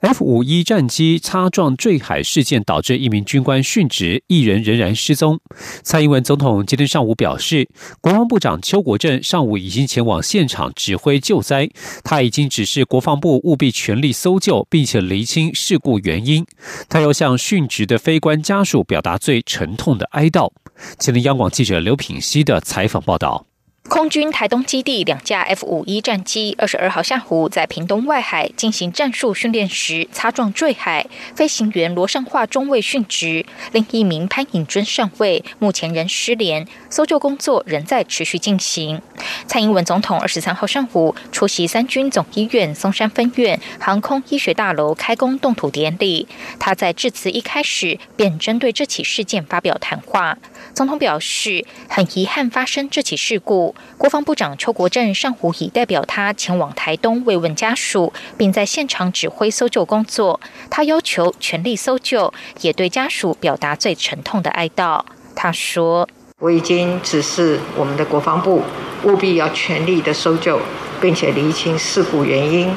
F 五一战机擦撞坠海事件导致一名军官殉职，一人仍然失踪。蔡英文总统今天上午表示，国防部长邱国正上午已经前往现场指挥救灾，他已经指示国防部务必全力搜救，并且厘清事故原因。他要向殉职的非官家属表达最沉痛的哀悼。前听央广记者刘品熙的采访报道。空军台东基地两架 F 五一战机二十二号下午在屏东外海进行战术训练时擦撞坠海，飞行员罗尚化中尉殉职，另一名潘颖尊上尉目前仍失联，搜救工作仍在持续进行。蔡英文总统二十三号上午出席三军总医院松山分院航空医学大楼开工动土典礼，他在致辞一开始便针对这起事件发表谈话。总统表示，很遗憾发生这起事故。国防部长邱国正上午已代表他前往台东慰问家属，并在现场指挥搜救工作。他要求全力搜救，也对家属表达最沉痛的哀悼。他说：“我已经指示我们的国防部务必要全力的搜救，并且厘清事故原因。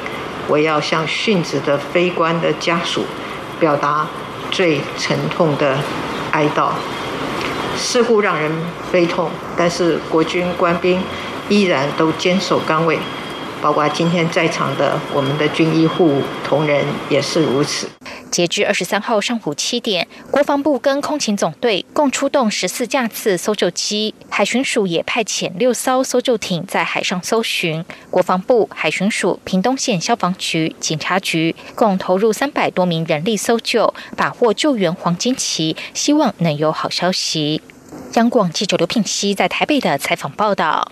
我要向殉职的飞官的家属表达最沉痛的哀悼。”事故让人悲痛，但是国军官兵依然都坚守岗位，包括今天在场的我们的军医护同仁也是如此。截至二十三号上午七点，国防部跟空勤总队共出动十四架次搜救机，海巡署也派遣六艘搜救艇在海上搜寻。国防部、海巡署、屏东县消防局、警察局共投入三百多名人力搜救，把握救援黄金期，希望能有好消息。央广记者刘品熙在台北的采访报道。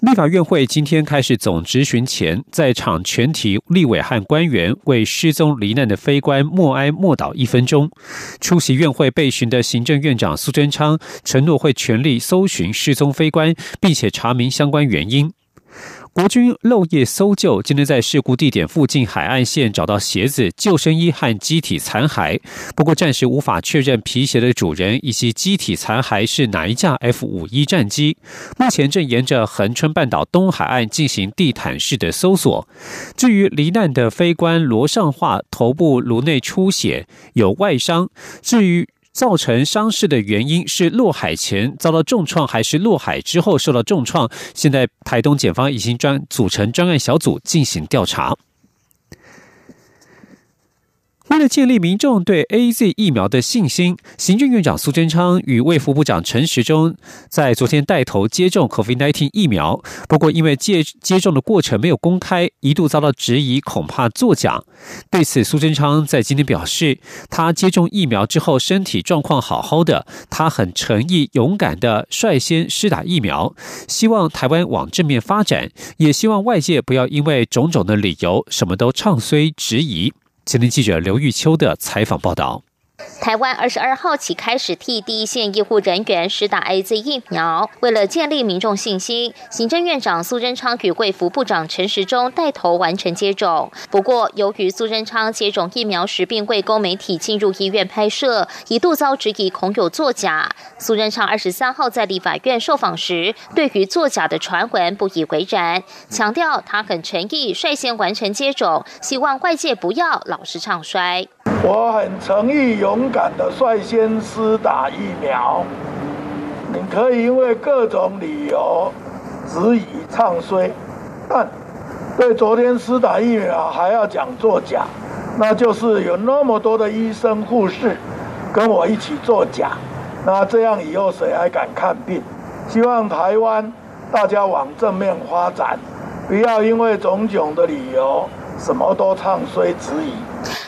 立法院会今天开始总执询前，在场全体立委和官员为失踪罹难的非官默哀默祷一分钟。出席院会被询的行政院长苏贞昌承诺会全力搜寻失踪非官，并且查明相关原因。国军漏夜搜救，今天在事故地点附近海岸线找到鞋子、救生衣和机体残骸，不过暂时无法确认皮鞋的主人以及机体残骸是哪一架 F 五一战机。目前正沿着恒春半岛东海岸进行地毯式的搜索。至于罹难的飞官罗尚化，头部颅内出血，有外伤。至于造成伤势的原因是落海前遭到重创，还是落海之后受到重创？现在台东检方已经专组成专案小组进行调查。为了建立民众对 A Z 疫苗的信心，行政院长苏贞昌与卫福部长陈时中在昨天带头接种 COVID-19 疫苗。不过，因为接接种的过程没有公开，一度遭到质疑，恐怕作假。对此，苏贞昌在今天表示，他接种疫苗之后身体状况好好的，他很诚意、勇敢的率先施打疫苗，希望台湾往正面发展，也希望外界不要因为种种的理由什么都唱衰质疑。前天记者刘玉秋的采访报道。台湾二十二号起开始替第一线医护人员施打 A Z 疫苗，为了建立民众信心，行政院长苏贞昌与贵福部长陈时中带头完成接种。不过，由于苏贞昌接种疫苗时并未供媒体进入医院拍摄，一度遭质疑恐有作假。苏贞昌二十三号在立法院受访时，对于作假的传闻不以为然，强调他很诚意率先完成接种，希望外界不要老是唱衰。我很诚意、勇敢的率先施打疫苗。你可以因为各种理由质疑、唱衰，但对昨天施打疫苗还要讲作假，那就是有那么多的医生、护士跟我一起作假。那这样以后谁还敢看病？希望台湾大家往正面发展，不要因为种种的理由什么都唱衰、质疑。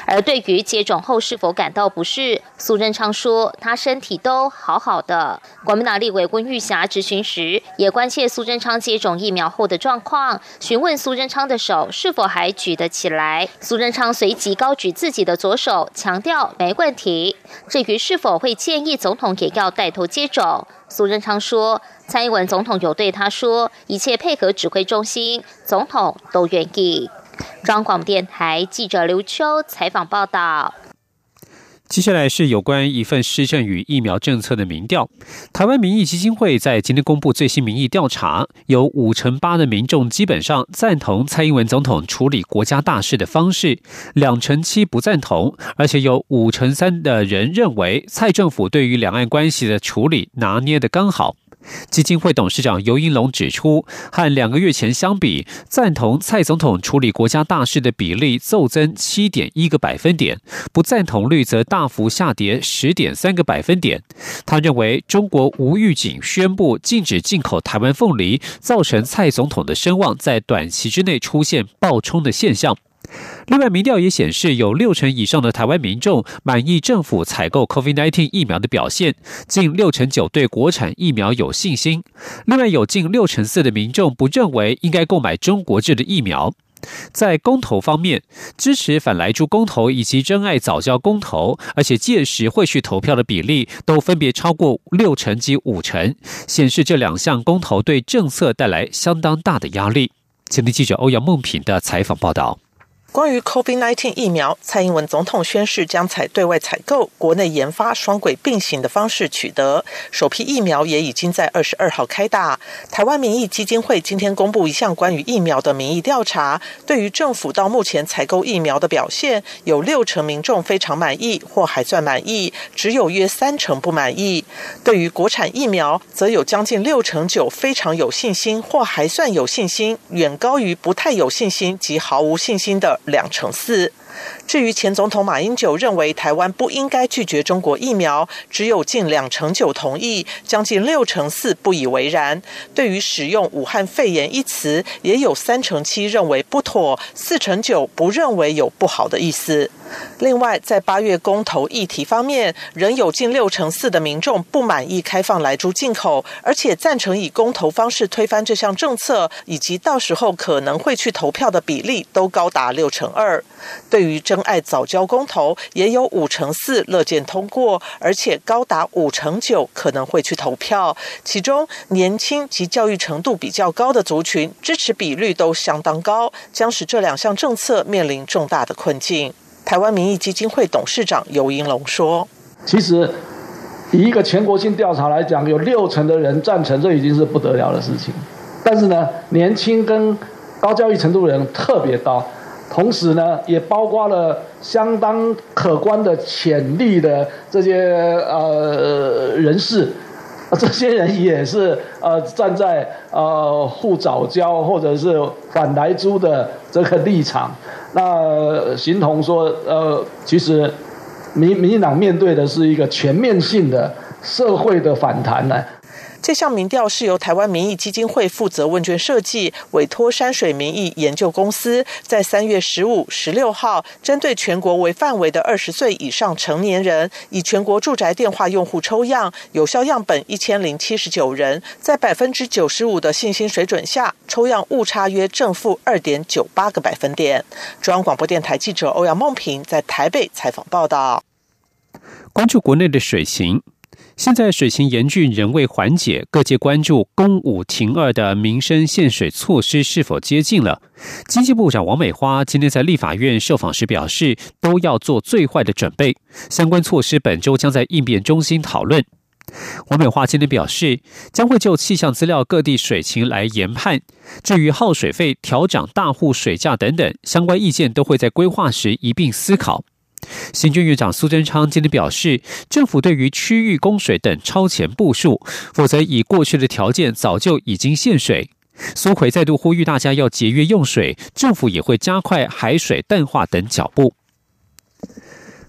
而对于接种后是否感到不适，苏贞昌说他身体都好好的。国民党立委温玉霞质询时，也关切苏贞昌接种疫苗后的状况，询问苏贞昌的手是否还举得起来。苏贞昌随即高举自己的左手，强调没问题。至于是否会建议总统也要带头接种，苏贞昌说，蔡英文总统有对他说，一切配合指挥中心，总统都愿意。中央广播电台记者刘秋采访报道。接下来是有关一份施政与疫苗政策的民调。台湾民意基金会在今天公布最新民意调查，有五成八的民众基本上赞同蔡英文总统处理国家大事的方式，两成七不赞同，而且有五成三的人认为蔡政府对于两岸关系的处理拿捏的刚好。基金会董事长尤英龙指出，和两个月前相比，赞同蔡总统处理国家大事的比例骤增七点一个百分点，不赞同率则大幅下跌十点三个百分点。他认为，中国无预警宣布禁止进口台湾凤梨，造成蔡总统的声望在短期之内出现暴冲的现象。另外，民调也显示，有六成以上的台湾民众满意政府采购 COVID-19 疫苗的表现，近六成九对国产疫苗有信心。另外，有近六成四的民众不认为应该购买中国制的疫苗。在公投方面，支持反来猪公投以及真爱早教公投，而且届时会去投票的比例都分别超过六成及五成，显示这两项公投对政策带来相当大的压力。前天记者欧阳梦平的采访报道。关于 COVID-19 疫苗，蔡英文总统宣誓将采对外采购、国内研发双轨并行的方式取得。首批疫苗也已经在二十二号开打。台湾民意基金会今天公布一项关于疫苗的民意调查，对于政府到目前采购疫苗的表现，有六成民众非常满意或还算满意，只有约三成不满意。对于国产疫苗，则有将近六成九非常有信心或还算有信心，远高于不太有信心及毫无信心的。两成四。至于前总统马英九认为台湾不应该拒绝中国疫苗，只有近两成九同意，将近六成四不以为然。对于使用武汉肺炎一词，也有三成七认为不妥，四成九不认为有不好的意思。另外，在八月公投议题方面，仍有近六成四的民众不满意开放来猪进口，而且赞成以公投方式推翻这项政策，以及到时候可能会去投票的比例都高达六成二。对于真爱早教公投，也有五成四乐见通过，而且高达五成九可能会去投票。其中年轻及教育程度比较高的族群支持比率都相当高，将使这两项政策面临重大的困境。台湾民意基金会董事长尤英龙说：“其实以一个全国性调查来讲，有六成的人赞成，这已经是不得了的事情。但是呢，年轻跟高教育程度的人特别高。”同时呢，也包括了相当可观的潜力的这些呃人士，这些人也是呃站在呃护早教或者是反来租的这个立场。那形同说，呃，其实民民进党面对的是一个全面性的社会的反弹呢。这项民调是由台湾民意基金会负责问卷设计，委托山水民意研究公司，在三月十五、十六号，针对全国为范围的二十岁以上成年人，以全国住宅电话用户抽样，有效样本一千零七十九人，在百分之九十五的信心水准下，抽样误差约正负二点九八个百分点。中央广播电台记者欧阳梦平在台北采访报道。关注国内的水情。现在水情严峻，仍未缓解，各界关注公五停二的民生限水措施是否接近了。经济部长王美花今天在立法院受访时表示，都要做最坏的准备，相关措施本周将在应变中心讨论。王美花今天表示，将会就气象资料、各地水情来研判，至于耗水费、调涨大户水价等等相关意见，都会在规划时一并思考。新军院长苏贞昌今天表示，政府对于区域供水等超前部署，否则以过去的条件早就已经限水。苏奎再度呼吁大家要节约用水，政府也会加快海水淡化等脚步。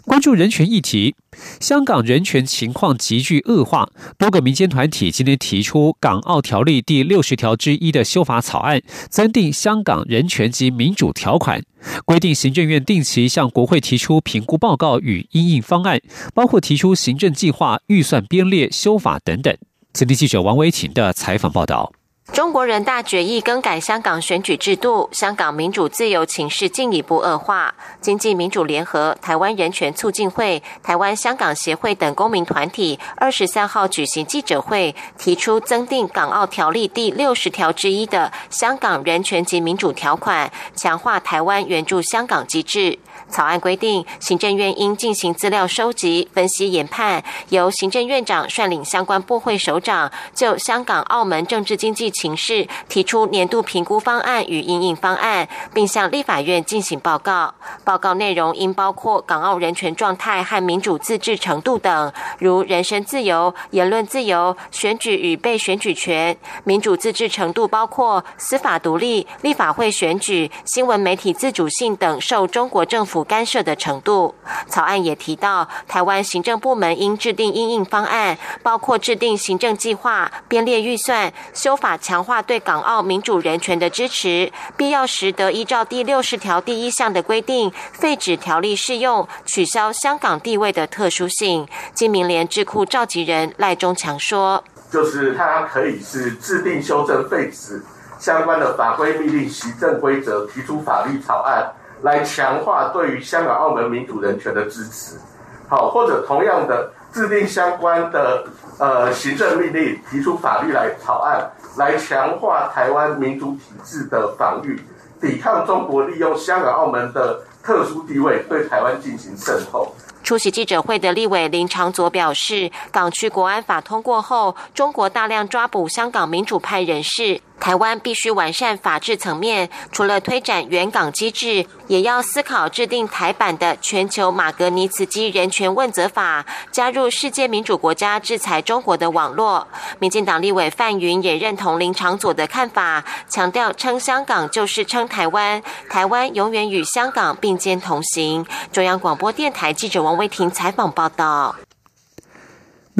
关注人权议题，香港人权情况急剧恶化。多个民间团体今天提出《港澳条例》第六十条之一的修法草案，增订香港人权及民主条款，规定行政院定期向国会提出评估报告与应应方案，包括提出行政计划、预算编列、修法等等。此地记者王维婷的采访报道。中国人大决议更改香港选举制度，香港民主自由情势进一步恶化。经济民主联合、台湾人权促进会、台湾香港协会等公民团体二十三号举行记者会，提出增订《港澳条例》第六十条之一的香港人权及民主条款，强化台湾援助香港机制。草案规定，行政院应进行资料收集、分析、研判，由行政院长率领相关部会首长就香港、澳门政治经济情势提出年度评估方案与应应方案，并向立法院进行报告。报告内容应包括港澳人权状态和民主自治程度等，如人身自由、言论自由、选举与被选举权；民主自治程度包括司法独立、立法会选举、新闻媒体自主性等受中国政府。干涉的程度。草案也提到，台湾行政部门应制定应应方案，包括制定行政计划、编列预算、修法强化对港澳民主人权的支持，必要时得依照第六十条第一项的规定废止条例适用，取消香港地位的特殊性。金明联智库召集人赖中强说：“就是它可以是制定、修正、废止相关的法规、命令、行政规则，提出法律草案。”来强化对于香港、澳门民主人权的支持，好，或者同样的制定相关的呃行政命令，提出法律来草案，来强化台湾民主体制的防御，抵抗中国利用香港、澳门的特殊地位对台湾进行渗透。出席记者会的立委林长佐表示，港区国安法通过后，中国大量抓捕香港民主派人士。台湾必须完善法治层面，除了推展原港机制，也要思考制定台版的全球马格尼茨基人权问责法，加入世界民主国家制裁中国的网络。民进党立委范云也认同林长佐的看法，强调称香港就是称台湾，台湾永远与香港并肩同行。中央广播电台记者王威婷采访报道。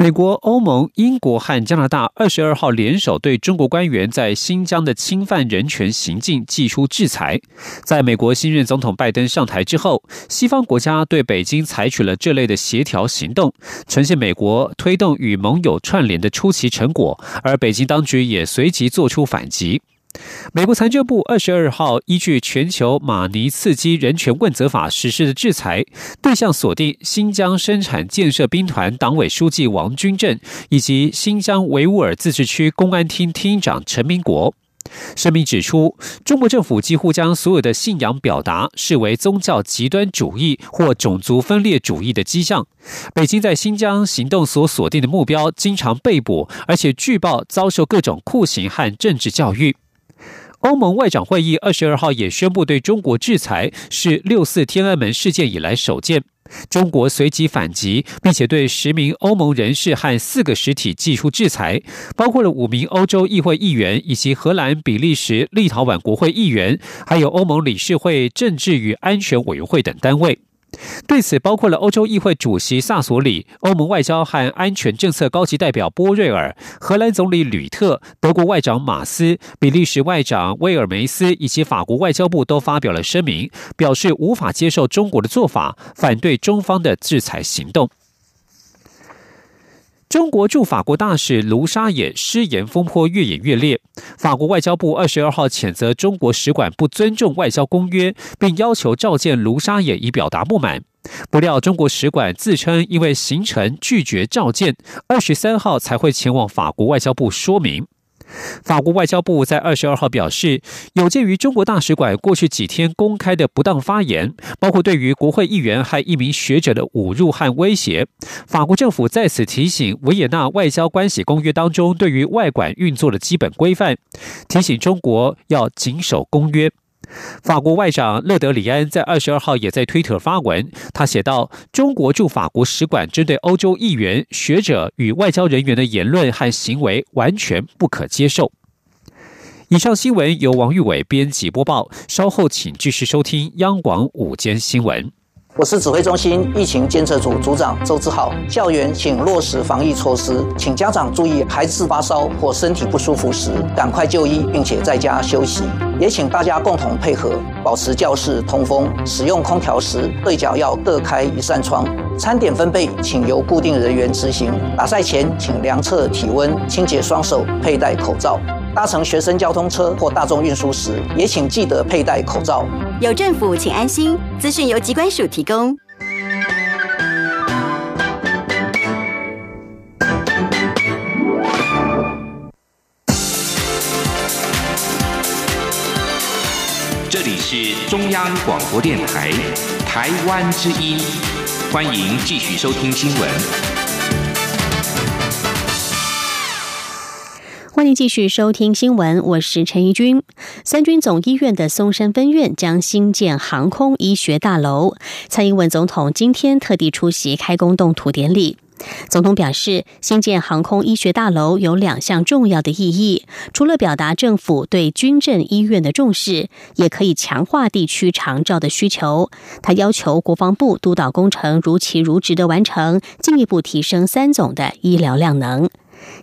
美国、欧盟、英国和加拿大二十二号联手对中国官员在新疆的侵犯人权行径寄出制裁。在美国新任总统拜登上台之后，西方国家对北京采取了这类的协调行动，呈现美国推动与盟友串联的出奇成果，而北京当局也随即做出反击。美国财政部二十二号依据全球马尼茨基人权问责法实施的制裁，对象锁定新疆生产建设兵团党委书记王军正以及新疆维吾尔自治区公安厅厅长陈明国。声明指出，中国政府几乎将所有的信仰表达视为宗教极端主义或种族分裂主义的迹象。北京在新疆行动所锁定的目标经常被捕，而且据报遭受各种酷刑和政治教育。欧盟外长会议二十二号也宣布对中国制裁，是六四天安门事件以来首见。中国随即反击，并且对十名欧盟人士和四个实体寄出制裁，包括了五名欧洲议会议员以及荷兰、比利时、立陶宛国会议员，还有欧盟理事会政治与安全委员会等单位。对此，包括了欧洲议会主席萨索里、欧盟外交和安全政策高级代表波瑞尔、荷兰总理吕特、德国外长马斯、比利时外长威尔梅斯以及法国外交部都发表了声明，表示无法接受中国的做法，反对中方的制裁行动。中国驻法国大使卢沙野失言风波越演越烈，法国外交部二十二号谴责中国使馆不尊重外交公约，并要求召见卢沙野以表达不满。不料中国使馆自称因为行程拒绝召见，二十三号才会前往法国外交部说明。法国外交部在二十二号表示，有鉴于中国大使馆过去几天公开的不当发言，包括对于国会议员和一名学者的侮辱和威胁，法国政府在此提醒维也纳外交关系公约当中对于外馆运作的基本规范，提醒中国要谨守公约。法国外长勒德里安在二十二号也在推特发文，他写道：“中国驻法国使馆针对欧洲议员、学者与外交人员的言论和行为完全不可接受。”以上新闻由王玉伟编辑播报，稍后请继续收听央广午间新闻。我是指挥中心疫情监测组组长周志浩。校园请落实防疫措施，请家长注意，孩子发烧或身体不舒服时，赶快就医，并且在家休息。也请大家共同配合，保持教室通风。使用空调时，对角要各开一扇窗。餐点分配，请由固定人员执行。打赛前，请量测体温，清洁双手，佩戴口罩。搭乘学生交通车或大众运输时，也请记得佩戴口罩。有政府，请安心。资讯由机关署提供。这里是中央广播电台台湾之音，欢迎继续收听新闻。欢迎继续收听新闻，我是陈怡君。三军总医院的松山分院将新建航空医学大楼，蔡英文总统今天特地出席开工动土典礼。总统表示，新建航空医学大楼有两项重要的意义，除了表达政府对军政医院的重视，也可以强化地区长照的需求。他要求国防部督导工程如期如职的完成，进一步提升三总的医疗量能。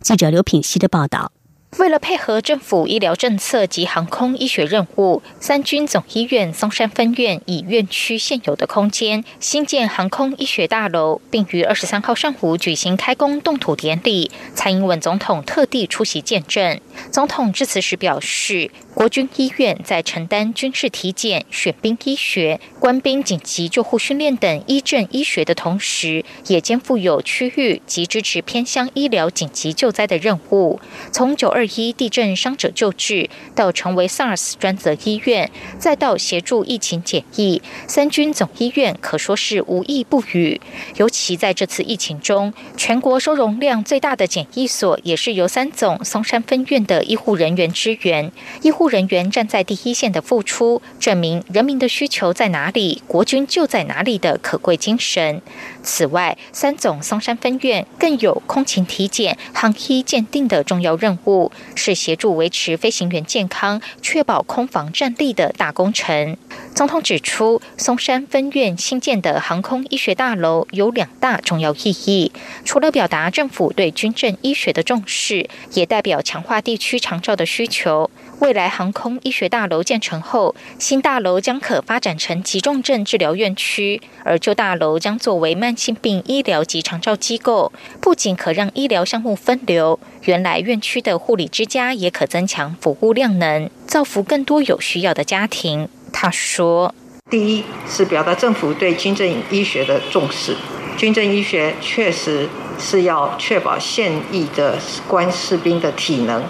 记者刘品希的报道。为了配合政府医疗政策及航空医学任务，三军总医院松山分院以院区现有的空间新建航空医学大楼，并于二十三号上午举行开工动土典礼。蔡英文总统特地出席见证。总统致辞时表示。国军医院在承担军事体检、选兵医学、官兵紧急救护训练等医政医学的同时，也肩负有区域及支持偏乡医疗紧急救灾的任务。从九二一地震伤者救治，到成为 SARS 专责医院，再到协助疫情检疫，三军总医院可说是无一不语。尤其在这次疫情中，全国收容量最大的检疫所，也是由三总松山分院的医护人员支援。医护人员站在第一线的付出，证明人民的需求在哪里，国军就在哪里的可贵精神。此外，三总松山分院更有空勤体检、航医鉴定的重要任务，是协助维持飞行员健康、确保空防战力的大工程。总统指出，松山分院新建的航空医学大楼有两大重要意义，除了表达政府对军政医学的重视，也代表强化地区长照的需求。未来航空医学大楼建成后，新大楼将可发展成急重症治疗院区，而旧大楼将作为慢性病医疗及长照机构，不仅可让医疗项目分流，原来院区的护理之家也可增强服务量能，造福更多有需要的家庭。他说：“第一是表达政府对军政医学的重视，军政医学确实是要确保现役的官士兵的体能。”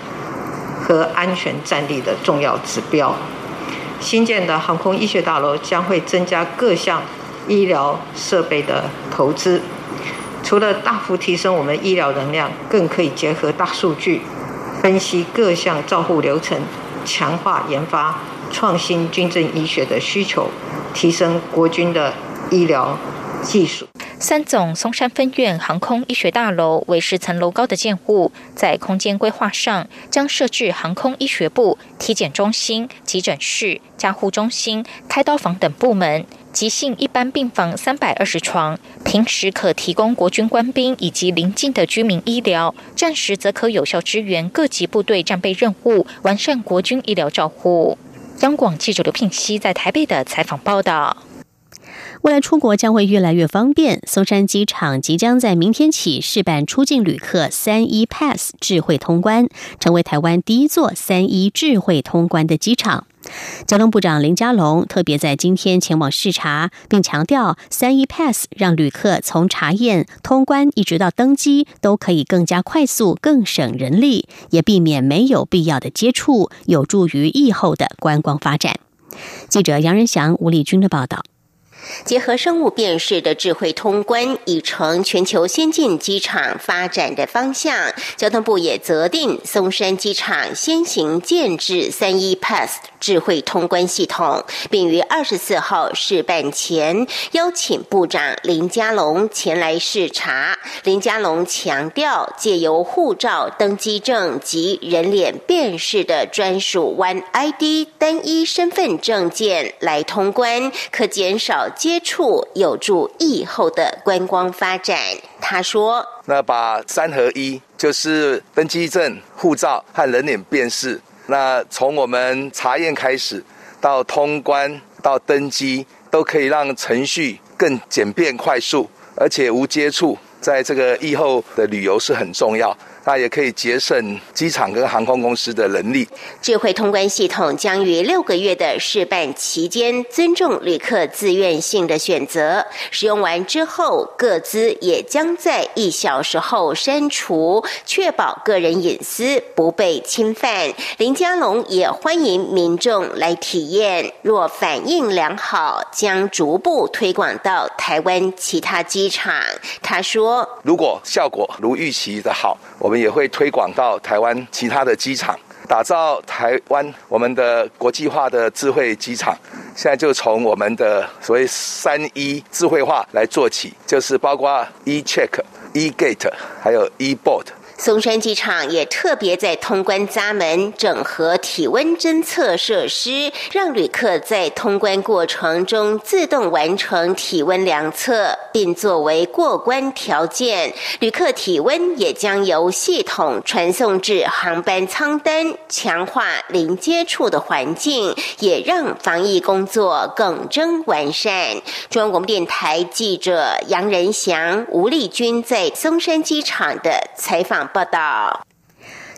和安全战力的重要指标。新建的航空医学大楼将会增加各项医疗设备的投资，除了大幅提升我们医疗能量，更可以结合大数据分析各项照护流程，强化研发创新军政医学的需求，提升国军的医疗技术。三总松山分院航空医学大楼为十层楼高的建物，在空间规划上将设置航空医学部、体检中心、急诊室、加护中心、开刀房等部门，急性一般病房三百二十床，平时可提供国军官兵以及邻近的居民医疗，战时则可有效支援各级部队战备任务，完善国军医疗照护。央广记者刘聘熙在台北的采访报道。未来出国将会越来越方便。松山机场即将在明天起试办出境旅客三一 Pass 智慧通关，成为台湾第一座三一智慧通关的机场。交通部长林佳龙特别在今天前往视察，并强调三一 Pass 让旅客从查验、通关一直到登机都可以更加快速、更省人力，也避免没有必要的接触，有助于疫后的观光发展。记者杨仁祥、吴丽君的报道。结合生物辨识的智慧通关，已成全球先进机场发展的方向。交通部也责定松山机场先行建制三一 Pass 智慧通关系统，并于二十四号试办前邀请部长林佳龙前来视察。林佳龙强调，借由护照、登机证及人脸辨识的专属 One ID 单一身份证件来通关，可减少。接触，有助疫后的观光发展。他说：“那把三合一，就是登机证、护照和人脸辨识，那从我们查验开始，到通关到登机，都可以让程序更简便快速，而且无接触。”在这个疫后的旅游是很重要。那也可以节省机场跟航空公司的人力。智慧通关系统将于六个月的试办期间，尊重旅客自愿性的选择。使用完之后，各资也将在一小时后删除，确保个人隐私不被侵犯。林佳龙也欢迎民众来体验，若反应良好，将逐步推广到台湾其他机场。他说：“如果效果如预期的好，我们。”也会推广到台湾其他的机场，打造台湾我们的国际化的智慧机场。现在就从我们的所谓三一智慧化来做起，就是包括 e check、e gate，还有 e board。松山机场也特别在通关闸门整合体温侦测设施，让旅客在通关过程中自动完成体温量测，并作为过关条件。旅客体温也将由系统传送至航班舱单，强化零接触的环境，也让防疫工作更臻完善。中央广播电台记者杨仁祥、吴丽君在松山机场的采访。报道。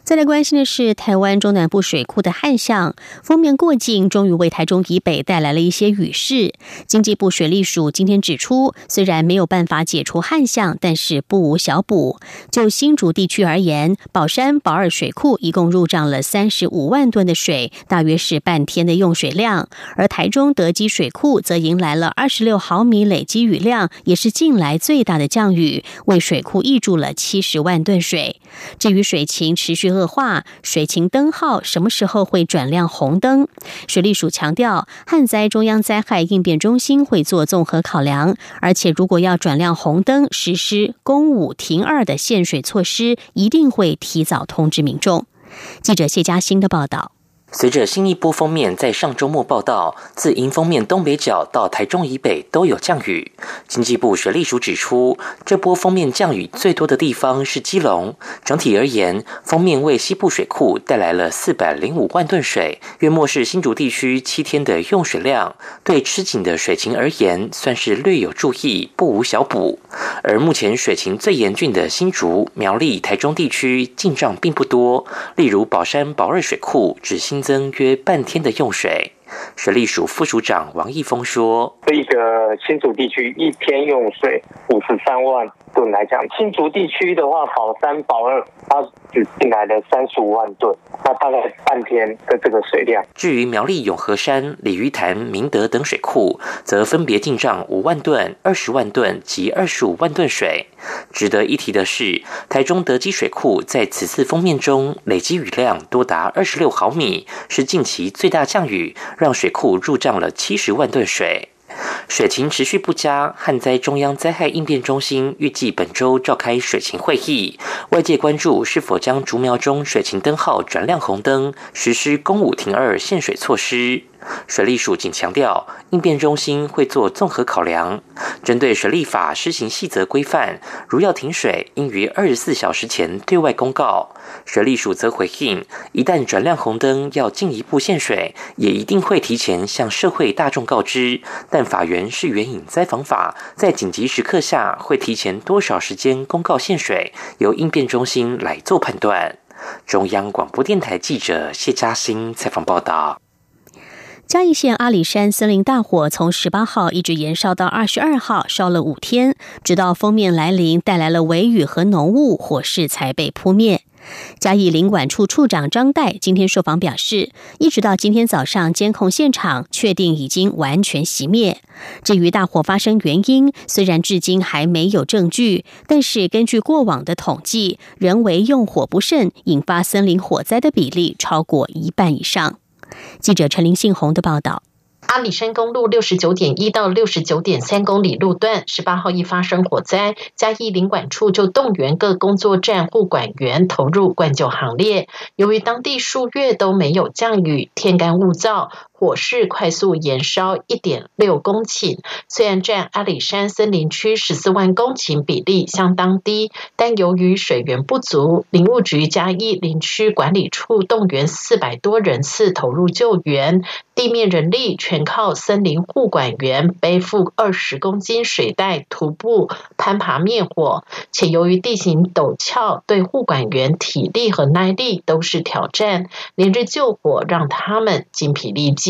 再来关心的是台湾中南部水库的旱象，封面过境，终于为台中以北带来了一些雨势。经济部水利署今天指出，虽然没有办法解除旱象，但是不无小补。就新竹地区而言，宝山、宝二水库一共入账了三十五万吨的水，大约是半天的用水量；而台中德基水库则迎来了二十六毫米累积雨量，也是近来最大的降雨，为水库溢注了七十万吨水。至于水情持续恶恶化，水情灯号什么时候会转亮红灯？水利署强调，旱灾中央灾害应变中心会做综合考量，而且如果要转亮红灯，实施公五停二的限水措施，一定会提早通知民众。记者谢佳欣的报道。随着新一波封面在上周末报道，自迎风面东北角到台中以北都有降雨。经济部水利署指出，这波封面降雨最多的地方是基隆。整体而言，封面为西部水库带来了四百零五万吨水，约莫是新竹地区七天的用水量。对吃紧的水情而言，算是略有注意，不无小补。而目前水情最严峻的新竹、苗栗、台中地区进账并不多，例如宝山、宝瑞水库只新。增约半天的用水，水利署副署长王义峰说：“这个新竹地区一天用水五十三万。”吨来讲，新竹地区的话，保三、保二，它只进来了三十五万吨，那大概半天的这个水量。至于苗栗永和山、鲤鱼潭、明德等水库，则分别进账五万吨、二十万吨及二十五万吨水。值得一提的是，台中德基水库在此次封面中累积雨量多达二十六毫米，是近期最大降雨，让水库入账了七十万吨水。水情持续不佳，旱灾中央灾害应变中心预计本周召开水情会议，外界关注是否将竹苗中水情灯号转亮红灯，实施公五停二限水措施。水利署仅强调，应变中心会做综合考量，针对水利法施行细则规范，如要停水，应于二十四小时前对外公告。水利署则回应，一旦转亮红灯要进一步限水，也一定会提前向社会大众告知。但法源是援引灾防法，在紧急时刻下会提前多少时间公告限水，由应变中心来做判断。中央广播电台记者谢嘉欣采访报道。嘉义县阿里山森林大火从十八号一直延烧到二十二号，烧了五天，直到封面来临，带来了微雨和浓雾，火势才被扑灭。嘉义林管处处长张岱今天受访表示，一直到今天早上监控现场，确定已经完全熄灭。至于大火发生原因，虽然至今还没有证据，但是根据过往的统计，人为用火不慎引发森林火灾的比例超过一半以上。记者陈林信宏的报道。阿里山公路六十九点一到六十九点三公里路段，十八号一发生火灾，嘉义领馆处就动员各工作站护管员投入灌救行列。由于当地数月都没有降雨，天干物燥。火势快速延烧一点六公顷。虽然占阿里山森林区十四万公顷比例相当低，但由于水源不足，林务局嘉义林区管理处动员四百多人次投入救援，地面人力全靠森林护管员背负二十公斤水袋徒步攀爬灭火。且由于地形陡峭，对护管员体力和耐力都是挑战，连日救火让他们精疲力尽。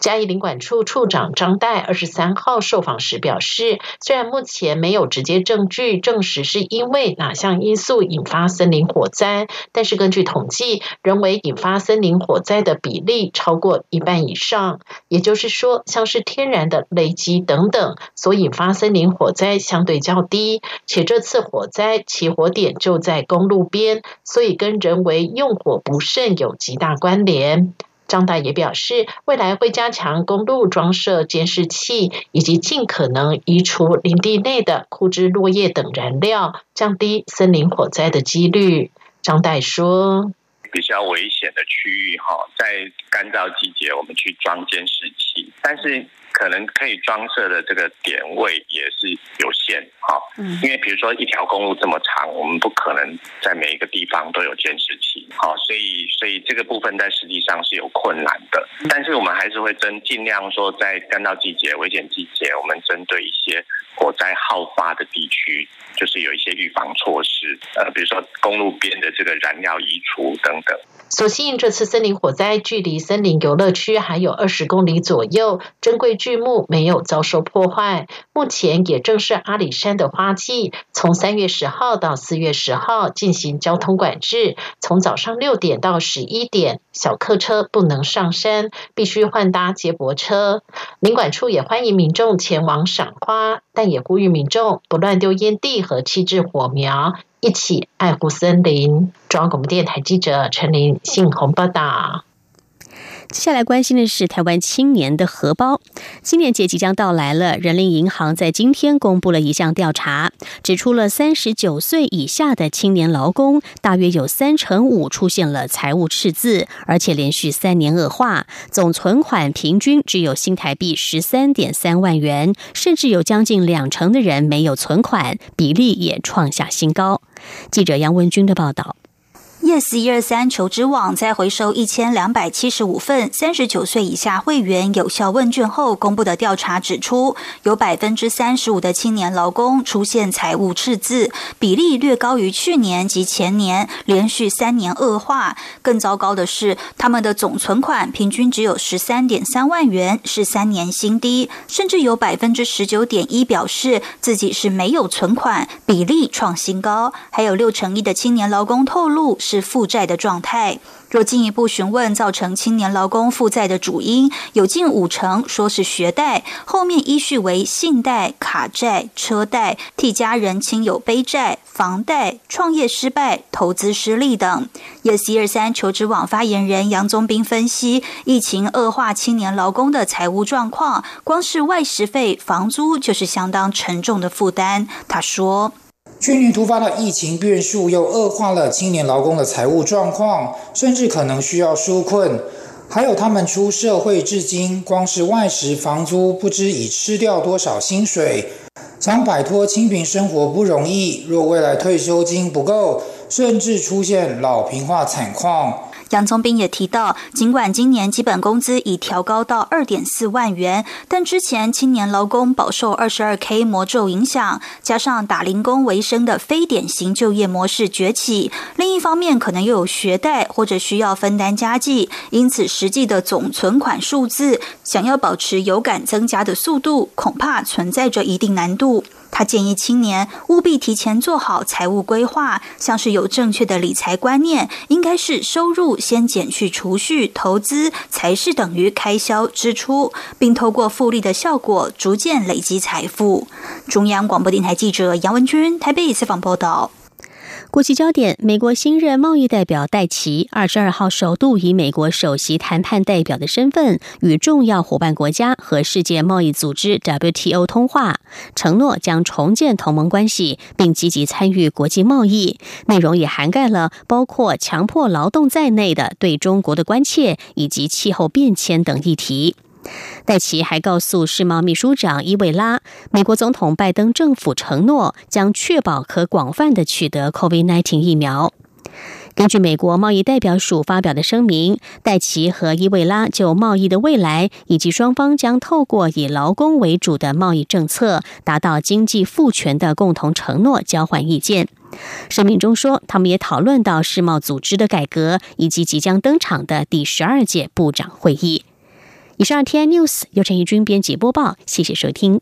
嘉义领管处处长张岱二十三号受访时表示，虽然目前没有直接证据证实是因为哪项因素引发森林火灾，但是根据统计，人为引发森林火灾的比例超过一半以上。也就是说，像是天然的雷击等等所引发森林火灾相对较低，且这次火灾起火点就在公路边，所以跟人为用火不慎有极大关联。张大也表示，未来会加强公路装设监视器，以及尽可能移除林地内的枯枝落叶等燃料，降低森林火灾的几率。张代说：“比较危险的区域，哈，在干燥季节，我们去装监视器，但是。”可能可以装设的这个点位也是有限，哈，嗯，因为比如说一条公路这么长，我们不可能在每一个地方都有监视器，好，所以所以这个部分在实际上是有困难的。但是我们还是会针尽量说，在干燥季节、危险季节，我们针对一些火灾好发的地区，就是有一些预防措施，呃，比如说公路边的这个燃料移除等等。所幸这次森林火灾距离森林游乐区还有二十公里左右，珍贵巨木没有遭受破坏。目前也正是阿里山的花季，从三月十号到四月十号进行交通管制，从早上六点到十一点，小客车不能上山，必须换搭接驳车。领管处也欢迎民众前往赏花，但也呼吁民众不乱丢烟蒂和弃置火苗。一起爱护森林。中央广播电台记者陈琳、信鸿报道。接下来关心的是台湾青年的荷包。青年节即将到来了，人力银行在今天公布了一项调查，指出了三十九岁以下的青年劳工，大约有三成五出现了财务赤字，而且连续三年恶化，总存款平均只有新台币十三点三万元，甚至有将近两成的人没有存款，比例也创下新高。记者杨文军的报道。Yes 一二三求职网在回收一千两百七十五份三十九岁以下会员有效问卷后公布的调查指出，有百分之三十五的青年劳工出现财务赤字，比例略高于去年及前年，连续三年恶化。更糟糕的是，他们的总存款平均只有十三点三万元，是三年新低。甚至有百分之十九点一表示自己是没有存款，比例创新高。还有六成一的青年劳工透露。是负债的状态。若进一步询问造成青年劳工负债的主因，有近五成说是学贷，后面依序为信贷、卡债、车贷、替家人亲友背债、房贷、创业失败、投资失利等。Yes 一二三求职网发言人杨宗斌分析，疫情恶化青年劳工的财务状况，光是外食费、房租就是相当沉重的负担。他说。去年突发的疫情变数又恶化了青年劳工的财务状况，甚至可能需要纾困。还有他们出社会至今，光是外食、房租，不知已吃掉多少薪水。想摆脱清贫生活不容易，若未来退休金不够，甚至出现老龄化惨况。杨宗斌也提到，尽管今年基本工资已调高到二点四万元，但之前青年劳工饱受二十二 K 魔咒影响，加上打零工为生的非典型就业模式崛起，另一方面可能又有学贷或者需要分担家计，因此实际的总存款数字想要保持有感增加的速度，恐怕存在着一定难度。他建议青年务必提前做好财务规划，像是有正确的理财观念，应该是收入先减去储蓄、投资，才是等于开销支出，并透过复利的效果逐渐累积财富。中央广播电台记者杨文君台北采访报道。国际焦点：美国新任贸易代表戴奇二十二号首度以美国首席谈判代表的身份，与重要伙伴国家和世界贸易组织 WTO 通话，承诺将重建同盟关系，并积极参与国际贸易。内容也涵盖了包括强迫劳动在内的对中国的关切，以及气候变迁等议题。戴奇还告诉世贸秘书长伊维拉，美国总统拜登政府承诺将确保可广泛的取得 COVID-19 疫苗。根据美国贸易代表署发表的声明，戴奇和伊维拉就贸易的未来以及双方将透过以劳工为主的贸易政策达到经济赋权的共同承诺交换意见。声明中说，他们也讨论到世贸组织的改革以及即将登场的第十二届部长会议。以上天 News 由陈奕君编辑播报，谢谢收听。